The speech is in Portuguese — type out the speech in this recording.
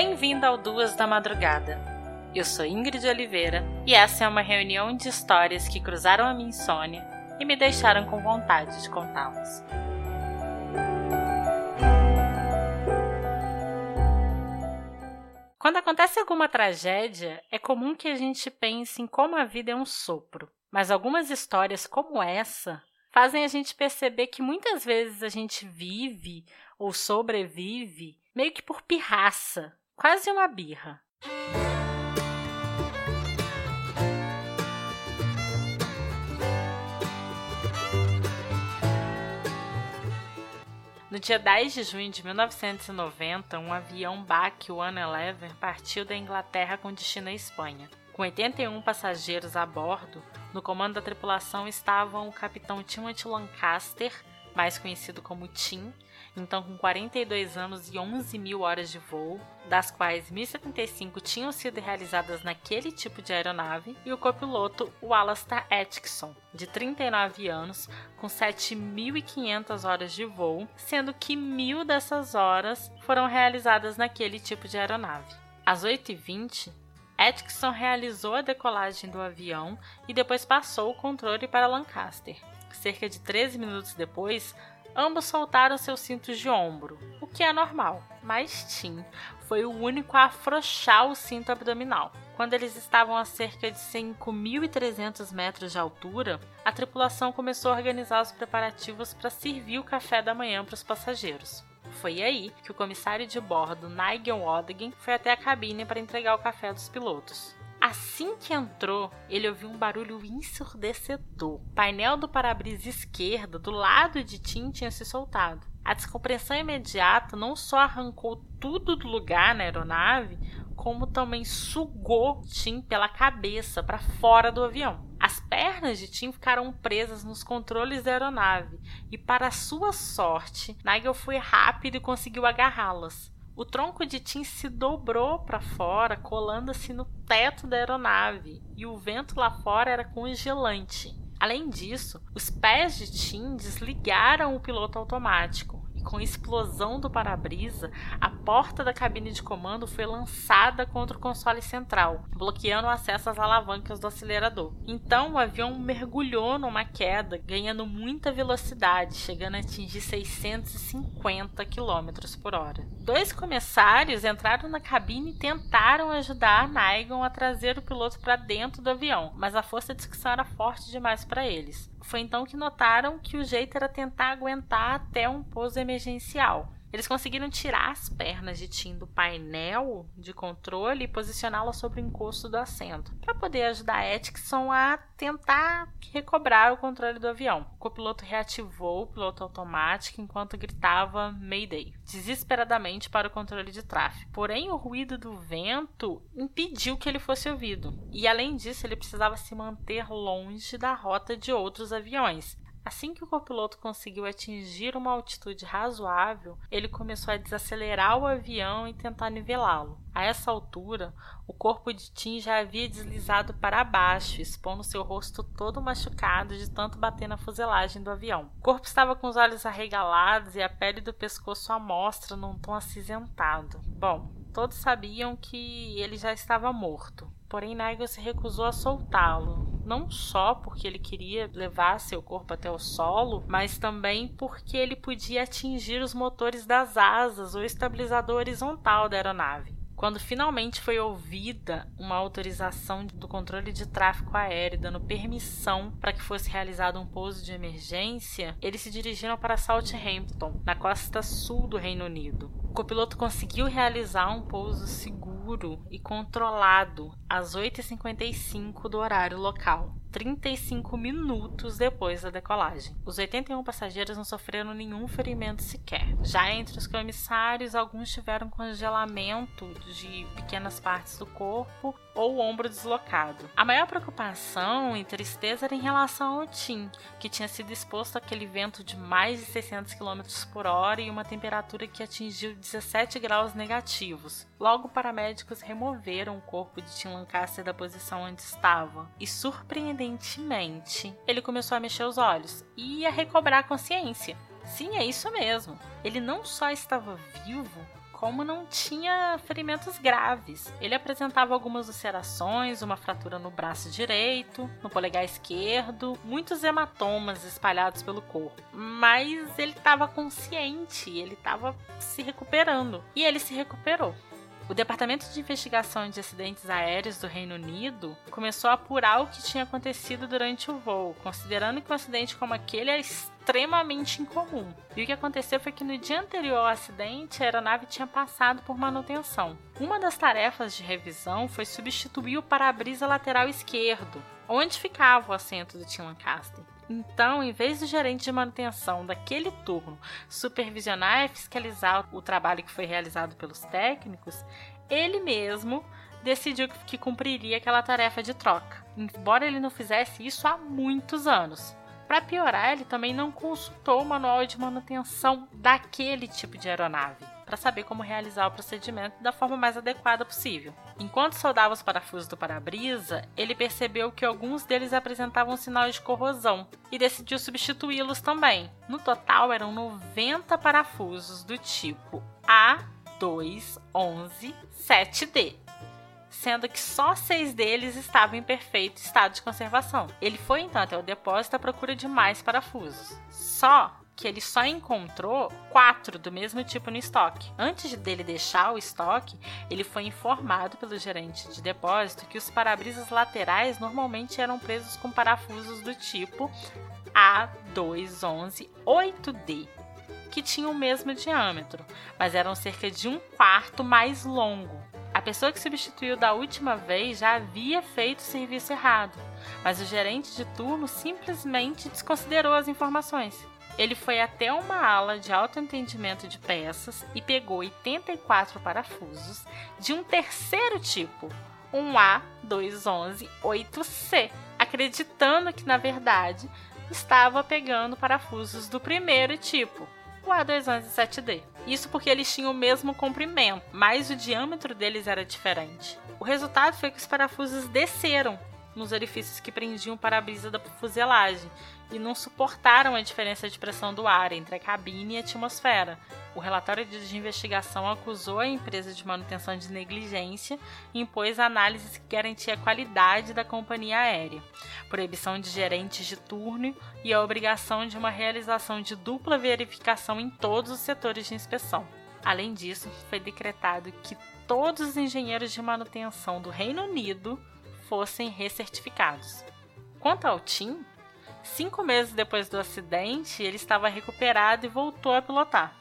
Bem-vindo ao Duas da Madrugada. Eu sou Ingrid Oliveira e essa é uma reunião de histórias que cruzaram a minha insônia e me deixaram com vontade de contá-las. Quando acontece alguma tragédia, é comum que a gente pense em como a vida é um sopro. Mas algumas histórias como essa fazem a gente perceber que muitas vezes a gente vive ou sobrevive meio que por pirraça, quase uma birra. No dia 10 de junho de 1990, um avião BAC 111 partiu da Inglaterra com destino à Espanha. Com 81 passageiros a bordo, no comando da tripulação estavam o capitão Timothy Lancaster, mais conhecido como Tim, então com 42 anos e 11 mil horas de voo, das quais 1.075 tinham sido realizadas naquele tipo de aeronave, e o copiloto Alastair Atkinson, de 39 anos, com 7.500 horas de voo, sendo que mil dessas horas foram realizadas naquele tipo de aeronave. Às 8h20, Atkinson realizou a decolagem do avião e depois passou o controle para Lancaster. Cerca de 13 minutos depois, Ambos soltaram seus cintos de ombro, o que é normal, mas Tim foi o único a afrouxar o cinto abdominal. Quando eles estavam a cerca de 5.300 metros de altura, a tripulação começou a organizar os preparativos para servir o café da manhã para os passageiros. Foi aí que o comissário de bordo, Nigel Waddigan, foi até a cabine para entregar o café dos pilotos. Assim que entrou, ele ouviu um barulho ensurdecedor. O painel do para-brisa esquerdo, do lado de Tim, tinha se soltado. A descompressão imediata não só arrancou tudo do lugar na aeronave, como também sugou Tim pela cabeça para fora do avião. As pernas de Tim ficaram presas nos controles da aeronave e, para sua sorte, Nigel foi rápido e conseguiu agarrá-las. O tronco de Tim se dobrou para fora, colando-se no teto da aeronave, e o vento lá fora era congelante. Além disso, os pés de Tim desligaram o piloto automático com explosão do para-brisa, a porta da cabine de comando foi lançada contra o console central, bloqueando o acesso às alavancas do acelerador. Então o avião mergulhou numa queda, ganhando muita velocidade, chegando a atingir 650 km por hora. Dois comissários entraram na cabine e tentaram ajudar Naigon a trazer o piloto para dentro do avião, mas a força de sucção era forte demais para eles. Foi então que notaram que o jeito era tentar aguentar até um pouso emergencial. Eles conseguiram tirar as pernas de Tim do painel de controle e posicioná-la sobre o encosto do assento, para poder ajudar Atkinson a tentar recobrar o controle do avião. O copiloto reativou o piloto automático enquanto gritava Mayday, desesperadamente para o controle de tráfego. Porém, o ruído do vento impediu que ele fosse ouvido, e além disso, ele precisava se manter longe da rota de outros aviões, Assim que o copiloto conseguiu atingir uma altitude razoável, ele começou a desacelerar o avião e tentar nivelá-lo. A essa altura, o corpo de Tim já havia deslizado para baixo, expondo seu rosto todo machucado de tanto bater na fuselagem do avião. O corpo estava com os olhos arregalados e a pele do pescoço à mostra num tom acinzentado. Bom, todos sabiam que ele já estava morto. Porém, Nigel se recusou a soltá-lo, não só porque ele queria levar seu corpo até o solo, mas também porque ele podia atingir os motores das asas ou estabilizador horizontal da aeronave. Quando finalmente foi ouvida uma autorização do controle de tráfego aéreo dando permissão para que fosse realizado um pouso de emergência, eles se dirigiram para Southampton, na costa sul do Reino Unido. O copiloto conseguiu realizar um pouso seguro e controlado às 8h55 do horário local. 35 minutos depois da decolagem. Os 81 passageiros não sofreram nenhum ferimento sequer. Já entre os comissários, alguns tiveram congelamento de pequenas partes do corpo ou ombro deslocado. A maior preocupação e tristeza era em relação ao Tim, que tinha sido exposto àquele vento de mais de 600 km por hora e uma temperatura que atingiu 17 graus negativos. Logo, paramédicos removeram o corpo de Tim Lancaster da posição onde estava e, surpreendentemente, ele começou a mexer os olhos e a recobrar a consciência. Sim, é isso mesmo. Ele não só estava vivo, como não tinha ferimentos graves. Ele apresentava algumas ulcerações, uma fratura no braço direito, no polegar esquerdo, muitos hematomas espalhados pelo corpo. Mas ele estava consciente, ele estava se recuperando. E ele se recuperou. O Departamento de Investigação de Acidentes Aéreos do Reino Unido começou a apurar o que tinha acontecido durante o voo, considerando que um acidente como aquele é extremamente incomum. E o que aconteceu foi que no dia anterior ao acidente, a aeronave tinha passado por manutenção. Uma das tarefas de revisão foi substituir o para-brisa lateral esquerdo, onde ficava o assento do Tim Lancaster. Então, em vez do gerente de manutenção daquele turno supervisionar e fiscalizar o trabalho que foi realizado pelos técnicos, ele mesmo decidiu que cumpriria aquela tarefa de troca, embora ele não fizesse isso há muitos anos. Para piorar, ele também não consultou o manual de manutenção daquele tipo de aeronave para saber como realizar o procedimento da forma mais adequada possível. Enquanto soldava os parafusos do para-brisa, ele percebeu que alguns deles apresentavam sinais de corrosão e decidiu substituí-los também. No total, eram 90 parafusos do tipo A211-7D sendo que só seis deles estavam em perfeito estado de conservação. Ele foi então até o depósito à procura de mais parafusos. Só que ele só encontrou quatro do mesmo tipo no estoque. Antes dele deixar o estoque, ele foi informado pelo gerente de depósito que os para-brisas laterais normalmente eram presos com parafusos do tipo A211 8D, que tinham o mesmo diâmetro, mas eram cerca de um quarto mais longo. A pessoa que substituiu da última vez já havia feito o serviço errado, mas o gerente de turno simplesmente desconsiderou as informações. Ele foi até uma ala de autoentendimento de peças e pegou 84 parafusos de um terceiro tipo, um A211-8C, acreditando que na verdade estava pegando parafusos do primeiro tipo, o A211-7D. Isso porque eles tinham o mesmo comprimento, mas o diâmetro deles era diferente. O resultado foi que os parafusos desceram nos orifícios que prendiam o para-brisa da fuselagem e não suportaram a diferença de pressão do ar entre a cabine e a atmosfera. O relatório de investigação acusou a empresa de manutenção de negligência e impôs análises que garantia a qualidade da companhia aérea, proibição de gerentes de turno e a obrigação de uma realização de dupla verificação em todos os setores de inspeção. Além disso, foi decretado que todos os engenheiros de manutenção do Reino Unido fossem recertificados. Quanto ao Tim, cinco meses depois do acidente, ele estava recuperado e voltou a pilotar.